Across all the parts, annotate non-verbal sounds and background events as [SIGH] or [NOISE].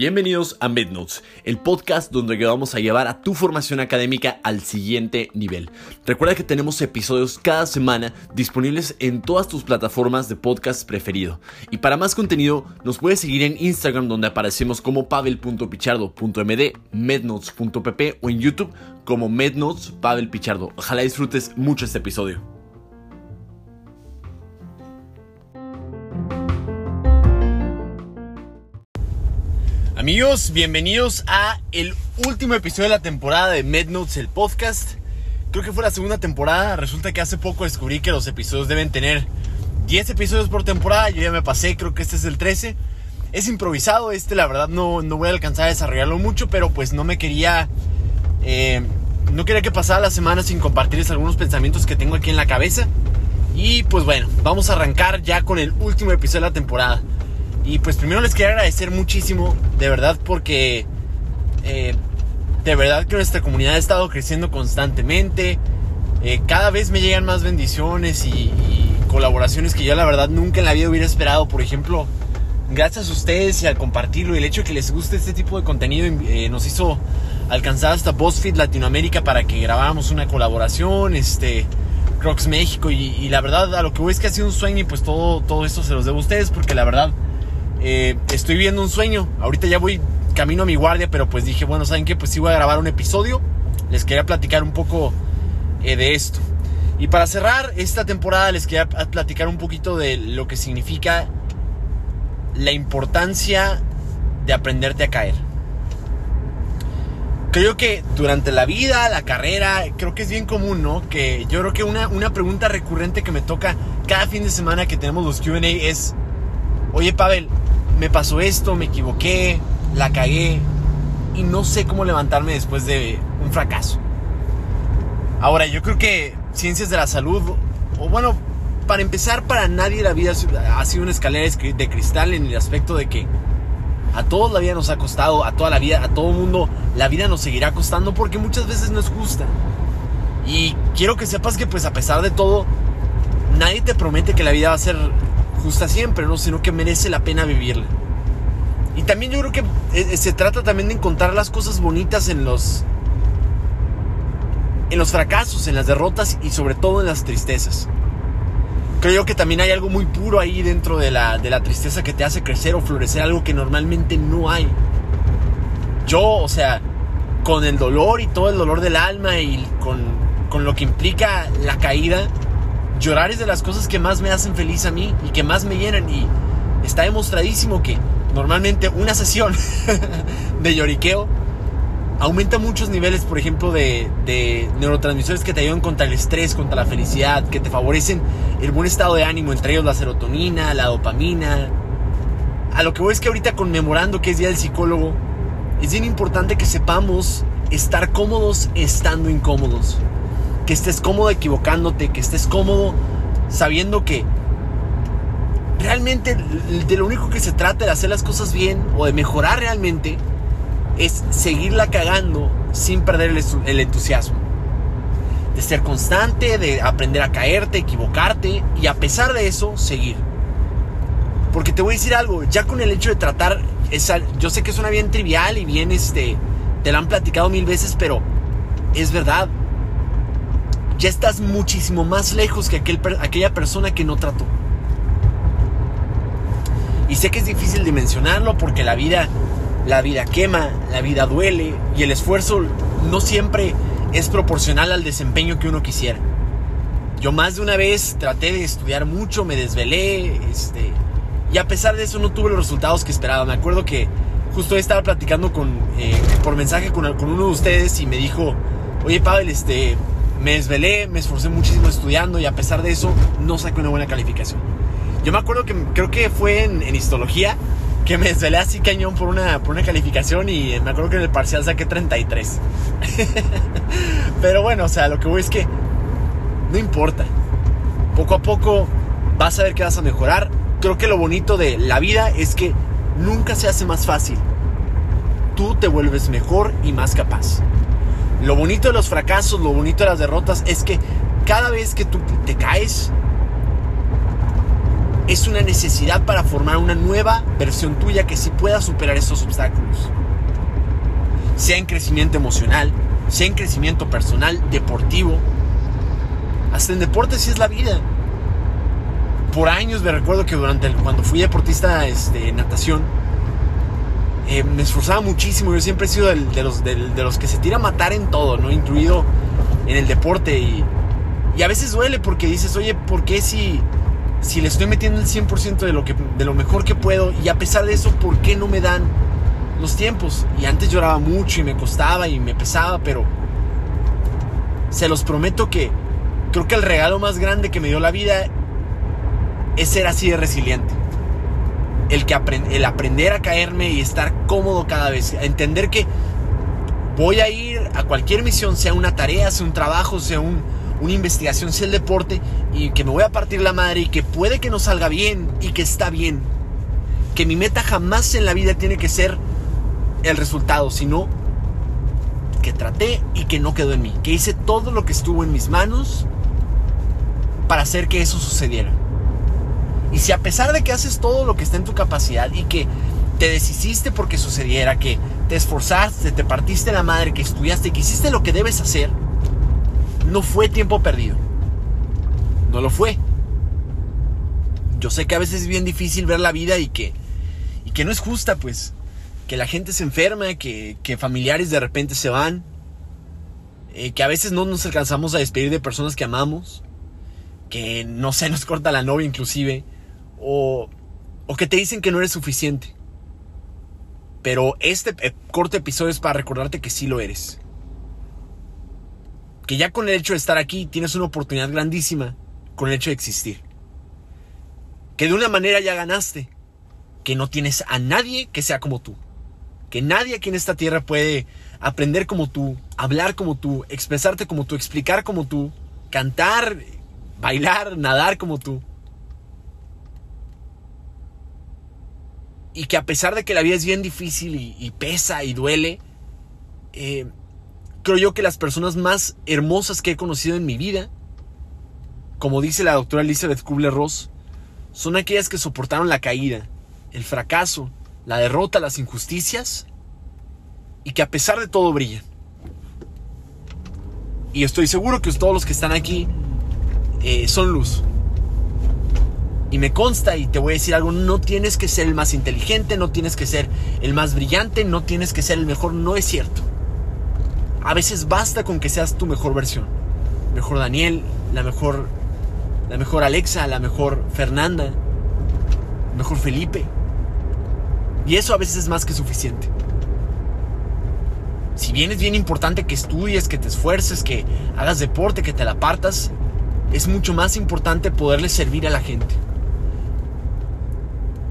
Bienvenidos a MedNotes, el podcast donde vamos a llevar a tu formación académica al siguiente nivel. Recuerda que tenemos episodios cada semana disponibles en todas tus plataformas de podcast preferido. Y para más contenido, nos puedes seguir en Instagram donde aparecemos como pavel.pichardo.md, mednotes.pp o en YouTube como MedNotes Pavel Pichardo. Ojalá disfrutes mucho este episodio. Amigos, bienvenidos a el último episodio de la temporada de MedNotes, el podcast. Creo que fue la segunda temporada. Resulta que hace poco descubrí que los episodios deben tener 10 episodios por temporada. Yo ya me pasé, creo que este es el 13. Es improvisado, este la verdad no, no voy a alcanzar a desarrollarlo mucho, pero pues no me quería... Eh, no quería que pasara la semana sin compartirles algunos pensamientos que tengo aquí en la cabeza. Y pues bueno, vamos a arrancar ya con el último episodio de la temporada. Y pues primero les quería agradecer muchísimo, de verdad, porque eh, de verdad que nuestra comunidad ha estado creciendo constantemente. Eh, cada vez me llegan más bendiciones y, colaboraciones que yo la verdad nunca en la vida hubiera esperado. Por ejemplo, gracias a ustedes y al compartirlo el hecho de que les guste este tipo de contenido eh, nos hizo alcanzar hasta BuzzFeed Latinoamérica para que grabáramos una colaboración. Este, Crocs México y, la verdad a lo que voy es que ha sido un sueño y pues todo, todo esto se los debo a ustedes porque la verdad eh, estoy viendo un sueño. Ahorita ya voy camino a mi guardia, pero pues dije, bueno, ¿saben qué? Pues sí voy a grabar un episodio. Les quería platicar un poco eh, de esto. Y para cerrar esta temporada les quería platicar un poquito de lo que significa la importancia de aprenderte a caer. Creo que durante la vida, la carrera, creo que es bien común, ¿no? Que yo creo que una, una pregunta recurrente que me toca cada fin de semana que tenemos los QA es, oye Pavel, me pasó esto, me equivoqué, la cagué y no sé cómo levantarme después de un fracaso. Ahora, yo creo que ciencias de la salud, o bueno, para empezar, para nadie la vida ha sido una escalera de cristal en el aspecto de que a todos la vida nos ha costado, a toda la vida, a todo mundo la vida nos seguirá costando porque muchas veces no es justa. Y quiero que sepas que pues a pesar de todo, nadie te promete que la vida va a ser justa siempre, ¿no? Sino que merece la pena vivirla. Y también yo creo que eh, se trata también de encontrar las cosas bonitas en los en los fracasos, en las derrotas y sobre todo en las tristezas. Creo que también hay algo muy puro ahí dentro de la, de la tristeza que te hace crecer o florecer algo que normalmente no hay. Yo, o sea, con el dolor y todo el dolor del alma y con, con lo que implica la caída, llorar es de las cosas que más me hacen feliz a mí y que más me llenan. Y está demostradísimo que normalmente una sesión [LAUGHS] de lloriqueo aumenta muchos niveles, por ejemplo, de, neurotransmisores que te ayudan contra el estrés, contra la felicidad, que te favorecen el buen estado de ánimo, entre ellos la serotonina, la dopamina. A lo que voy es que ahorita conmemorando que es Día del Psicólogo, es bien importante que sepamos estar cómodos estando incómodos que estés cómodo equivocándote, que estés cómodo sabiendo que realmente de lo único que se trata de hacer las cosas bien o de mejorar realmente es seguirla cagando sin perder el, entusiasmo. De ser constante, de aprender a caerte, equivocarte y a pesar de eso, seguir. Porque te voy a decir algo, ya con el hecho de tratar, esa, yo sé que suena bien trivial y bien, este, te lo han platicado mil veces, pero es verdad ya estás muchísimo más lejos que aquella persona que no trató. Y sé que es difícil dimensionarlo porque la vida, la vida quema, la vida duele y el esfuerzo no siempre es proporcional al desempeño que uno quisiera. Yo más de una vez traté de estudiar mucho, me desvelé, este, y a pesar de eso no tuve los resultados que esperaba. Me acuerdo que justo estaba platicando con, eh, por mensaje con, uno de ustedes y me dijo, oye Pavel, este, me desvelé, me esforcé muchísimo estudiando y a pesar de eso no saqué una buena calificación. Yo me acuerdo que creo que fue en, histología que me desvelé así cañón por una, por una calificación y me acuerdo que en el parcial saqué 33. [LAUGHS] Pero bueno, o sea, lo que voy es que no importa. Poco a poco vas a ver que vas a mejorar. Creo que lo bonito de la vida es que nunca se hace más fácil. Tú te vuelves mejor y más capaz. Lo bonito de los fracasos, lo bonito de las derrotas es que cada vez que tú te caes, es una necesidad para formar una nueva versión tuya que sí pueda superar esos obstáculos. Sea en crecimiento emocional, sea en crecimiento personal, deportivo. Hasta en deporte sí es la vida. Por años me recuerdo que durante cuando fui deportista este, de natación, eh, me esforzaba muchísimo. Yo siempre he sido de, los, de, los que se tira a matar en todo, ¿no? Incluido en el deporte. Y, y a veces duele porque dices, oye, ¿por qué si, si le estoy metiendo el 100% de lo, que, de lo mejor que puedo? Y a pesar de eso, ¿por qué no me dan los tiempos? Y antes lloraba mucho y me costaba y me pesaba, pero se los prometo que creo que el regalo más grande que me dio la vida es ser así de resiliente. El, que el aprender a caerme y estar cómodo cada vez. Entender que voy a ir a cualquier misión, sea una tarea, sea un trabajo, sea un, una investigación, sea el deporte, y que me voy a partir la madre y que puede que no salga bien y que está bien. Que mi meta jamás en la vida tiene que ser el resultado, sino que traté y que no quedó en mí. Que hice todo lo que estuvo en mis manos para hacer que eso sucediera. Y si a pesar de que haces todo lo que está en tu capacidad y que te deshiciste porque sucediera, que te esforzaste, te partiste la madre, que estudiaste, que hiciste lo que debes hacer, no fue tiempo perdido. No lo fue. Yo sé que a veces es bien difícil ver la vida y que, y que no es justa, pues. Que la gente se enferma, que, que familiares de repente se van. Eh, que a veces no nos alcanzamos a despedir de personas que amamos. Que no se nos corta la novia inclusive. O, o que te dicen que no eres suficiente. Pero este eh, corto episodio es para recordarte que sí lo eres que ya con el hecho de estar aquí tienes una oportunidad grandísima con el hecho de existir. Que de una manera ya ganaste, que no tienes a nadie que sea como tú. Que nadie aquí en esta tierra puede aprender como tú, hablar como tú, expresarte como tú, explicar como tú, cantar, bailar, nadar como tú. Y que a pesar de que la vida es bien difícil y, pesa y duele, eh, creo yo que las personas más hermosas que he conocido en mi vida, como dice la doctora Elizabeth Kubler-Ross, son aquellas que soportaron la caída, el fracaso, la derrota, las injusticias y que a pesar de todo brillan. Y estoy seguro que todos los que están aquí eh, son luz. Y me consta y te voy a decir algo, no tienes que ser el más inteligente, no tienes que ser el más brillante, no tienes que ser el mejor, no es cierto. A veces basta con que seas tu mejor versión. Mejor Daniel, la mejor la mejor Alexa, la mejor Fernanda, mejor Felipe. Y eso a veces es más que suficiente. Si bien es bien importante que estudies, que te esfuerces, que hagas deporte, que te la partas, es mucho más importante poderle servir a la gente.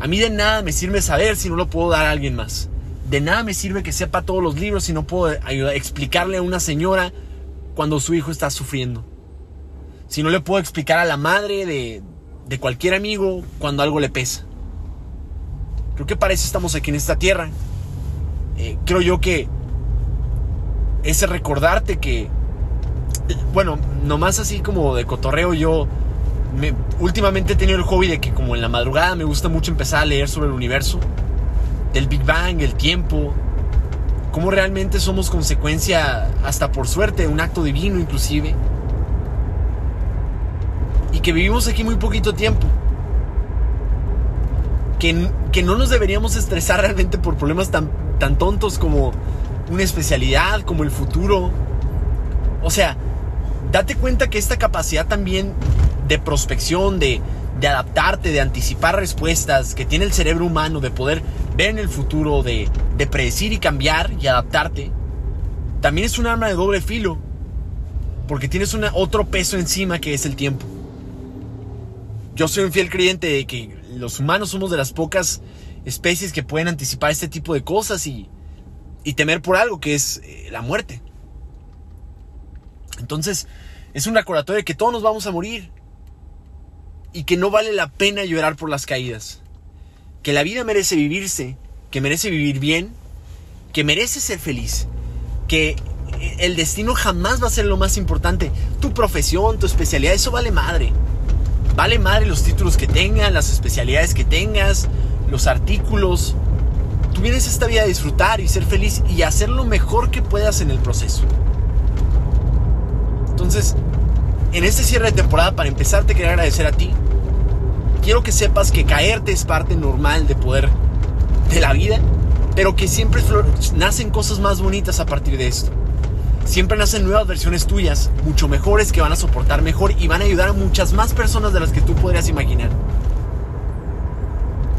A mí de nada me sirve saber si no lo puedo dar a alguien más. De nada me sirve que sepa todos los libros si no puedo ayudar, explicarle a una señora cuando su hijo está sufriendo. Si no le puedo explicar a la madre de, de cualquier amigo cuando algo le pesa. Creo que para eso estamos aquí en esta tierra. Eh, creo yo que ese recordarte que, bueno, nomás así como de cotorreo, yo me, últimamente he tenido el hobby de que como en la madrugada me gusta mucho empezar a leer sobre el universo del Big Bang, el tiempo, cómo realmente somos consecuencia, hasta por suerte, de un acto divino inclusive, y que vivimos aquí muy poquito tiempo, que, que no nos deberíamos estresar realmente por problemas tan, tan tontos como una especialidad, como el futuro. O sea, date cuenta que esta capacidad también de prospección, de, adaptarte, de anticipar respuestas que tiene el cerebro humano, de poder ver en el futuro, de, de predecir y cambiar y adaptarte, también es un arma de doble filo. Porque tienes una, otro peso encima que es el tiempo. Yo soy un fiel creyente de que los humanos somos de las pocas especies que pueden anticipar este tipo de cosas y, y temer por algo que es eh, la muerte. Entonces, es un recordatorio de que todos nos vamos a morir y que no vale la pena llorar por las caídas. Que la vida merece vivirse, que merece vivir bien, que merece ser feliz, que el destino jamás va a ser lo más importante. Tu profesión, tu especialidad, eso vale madre. Vale madre los títulos que tengan, las especialidades que tengas, los artículos. Tú vienes esta vida a disfrutar y ser feliz y hacer lo mejor que puedas en el proceso. Entonces, en este cierre de temporada, para empezar, te quiero agradecer a ti. Quiero que sepas que caerte es parte normal de poder de la vida, pero que siempre nacen cosas más bonitas a partir de esto. Siempre nacen nuevas versiones tuyas, mucho mejores, que van a soportar mejor y van a ayudar a muchas más personas de las que tú podrías imaginar.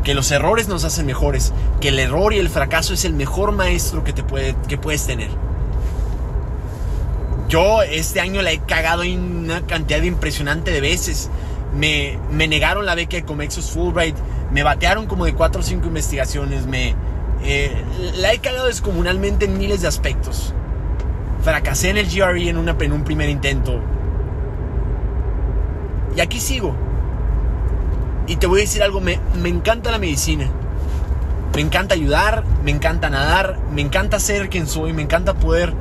Que los errores nos hacen mejores, que el error y el fracaso es el mejor maestro que, te puede, que puedes tener. Yo este año la he cagado una cantidad impresionante de veces. Me, me negaron la beca de Comexus Fulbright, me batearon como de 4 o 5 investigaciones, me, eh, la he cagado descomunalmente en miles de aspectos. Fracasé en el GRE en, una, en un primer intento. Y aquí sigo. Y te voy a decir algo, me, me encanta la medicina. Me encanta ayudar, me encanta nadar, me encanta ser quien soy, me encanta poder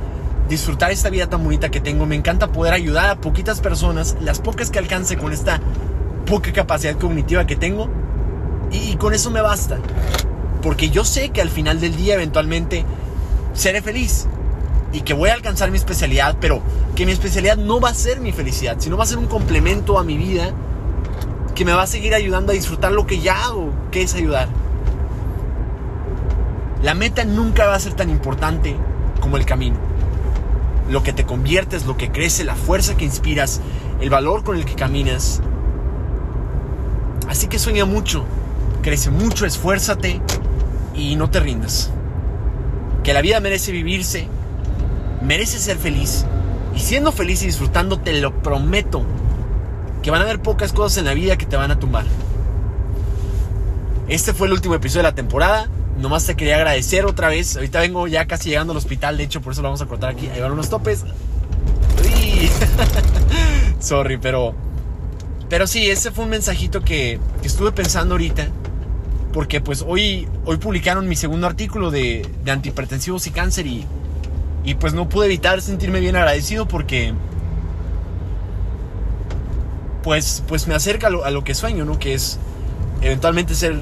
disfrutar esta vida tan bonita que tengo, me encanta poder ayudar a poquitas personas, las pocas que alcance con esta poca capacidad cognitiva que tengo, y con eso me basta. Porque yo sé que al final del día eventualmente seré feliz y que voy a alcanzar mi especialidad, pero que mi especialidad no va a ser mi felicidad, sino va a ser un complemento a mi vida que me va a seguir ayudando a disfrutar lo que ya hago, que es ayudar. La meta nunca va a ser tan importante como el camino. Lo que te conviertes, lo que crece, la fuerza que inspiras, el valor con el que caminas. Así que sueña mucho, crece mucho, esfuérzate y no te rindas. Que la vida merece vivirse mereces ser feliz. Y siendo feliz y disfrutando, te lo prometo, que van a haber pocas cosas en la vida que te van a tumbar. Este fue el último episodio de la temporada. Nomás te quería agradecer otra vez. Ahorita vengo ya casi llegando al hospital, de hecho, por eso lo vamos a cortar aquí. Ahí van unos topes. [LAUGHS] Sorry, pero. Pero sí, ese fue un mensajito que, estuve pensando ahorita. Porque pues hoy, hoy publicaron mi segundo artículo de, de antihipertensivos y cáncer y y pues no pude evitar sentirme bien agradecido porque pues, pues me acerca a lo, que sueño, ¿no? Que es eventualmente ser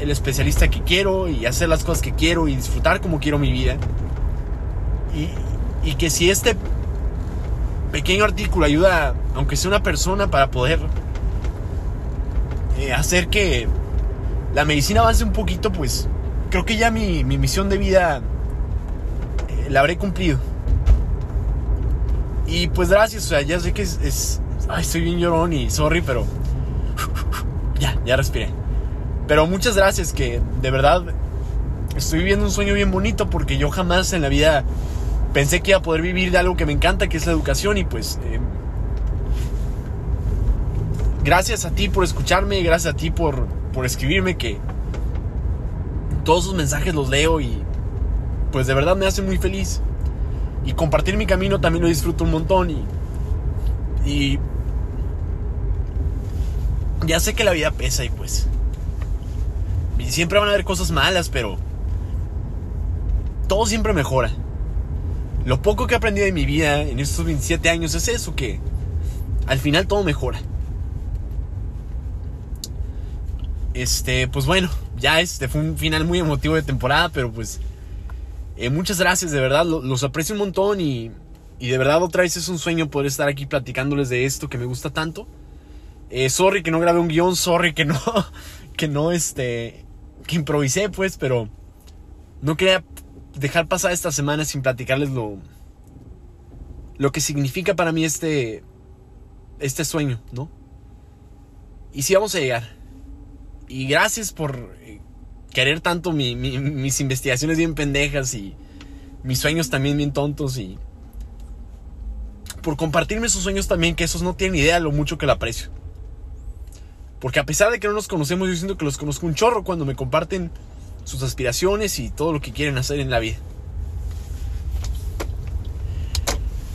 el especialista que quiero y hacer las cosas que quiero y disfrutar como quiero mi vida. Y, que si este pequeño artículo ayuda, aunque sea una persona, para poder eh, hacer que la medicina avance un poquito, pues creo que ya mi, mi misión de vida la habré cumplido. Y pues gracias, o sea, ya sé que es, ay, estoy bien llorón y sorry, pero ya, ya respiré. Pero muchas gracias que de verdad estoy viviendo un sueño bien bonito porque yo jamás en la vida pensé que iba a poder vivir de algo que me encanta, que es la educación y pues eh, gracias a ti por escucharme, gracias a ti por, por escribirme que todos sus mensajes los leo y pues de verdad me hace muy feliz. Y compartir mi camino también lo disfruto un montón y, y ya sé que la vida pesa y pues siempre van a haber cosas malas, pero todo siempre mejora. Lo poco que he aprendido de mi vida en estos 27 años es eso, que al final todo mejora. Este, pues bueno, ya este fue un final muy emotivo de temporada, pero pues eh, muchas gracias, de verdad, los aprecio un montón y, y, de verdad otra vez es un sueño poder estar aquí platicándoles de esto que me gusta tanto. Eh, sorry que no grabé un guion, sorry que no, [LAUGHS] que no, este, que improvisé pues, pero no quería dejar pasar esta semana sin platicarles lo, lo que significa para mí este, este sueño, ¿no? Y sí vamos a llegar. Y gracias por eh, querer tanto mis investigaciones bien pendejas y mis sueños también bien tontos y por compartirme sus sueños también, que esos no tienen idea lo mucho que lo aprecio. Porque a pesar de que no nos conocemos, yo siento que los conozco un chorro cuando me comparten sus aspiraciones y todo lo que quieren hacer en la vida.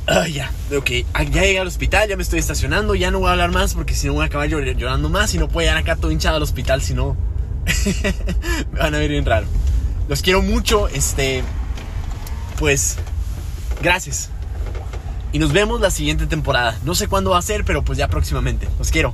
Ah, ya, ok. Ya llegué al hospital, ya me estoy estacionando, ya no voy a hablar más porque si no voy a acabar llorando más y no puedo llegar acá todo hinchado al hospital si no [LAUGHS] me van a ver bien raro. Los quiero mucho. Este. Pues. Gracias. Y nos vemos la siguiente temporada. No sé cuándo va a ser, pero pues ya próximamente. Los quiero.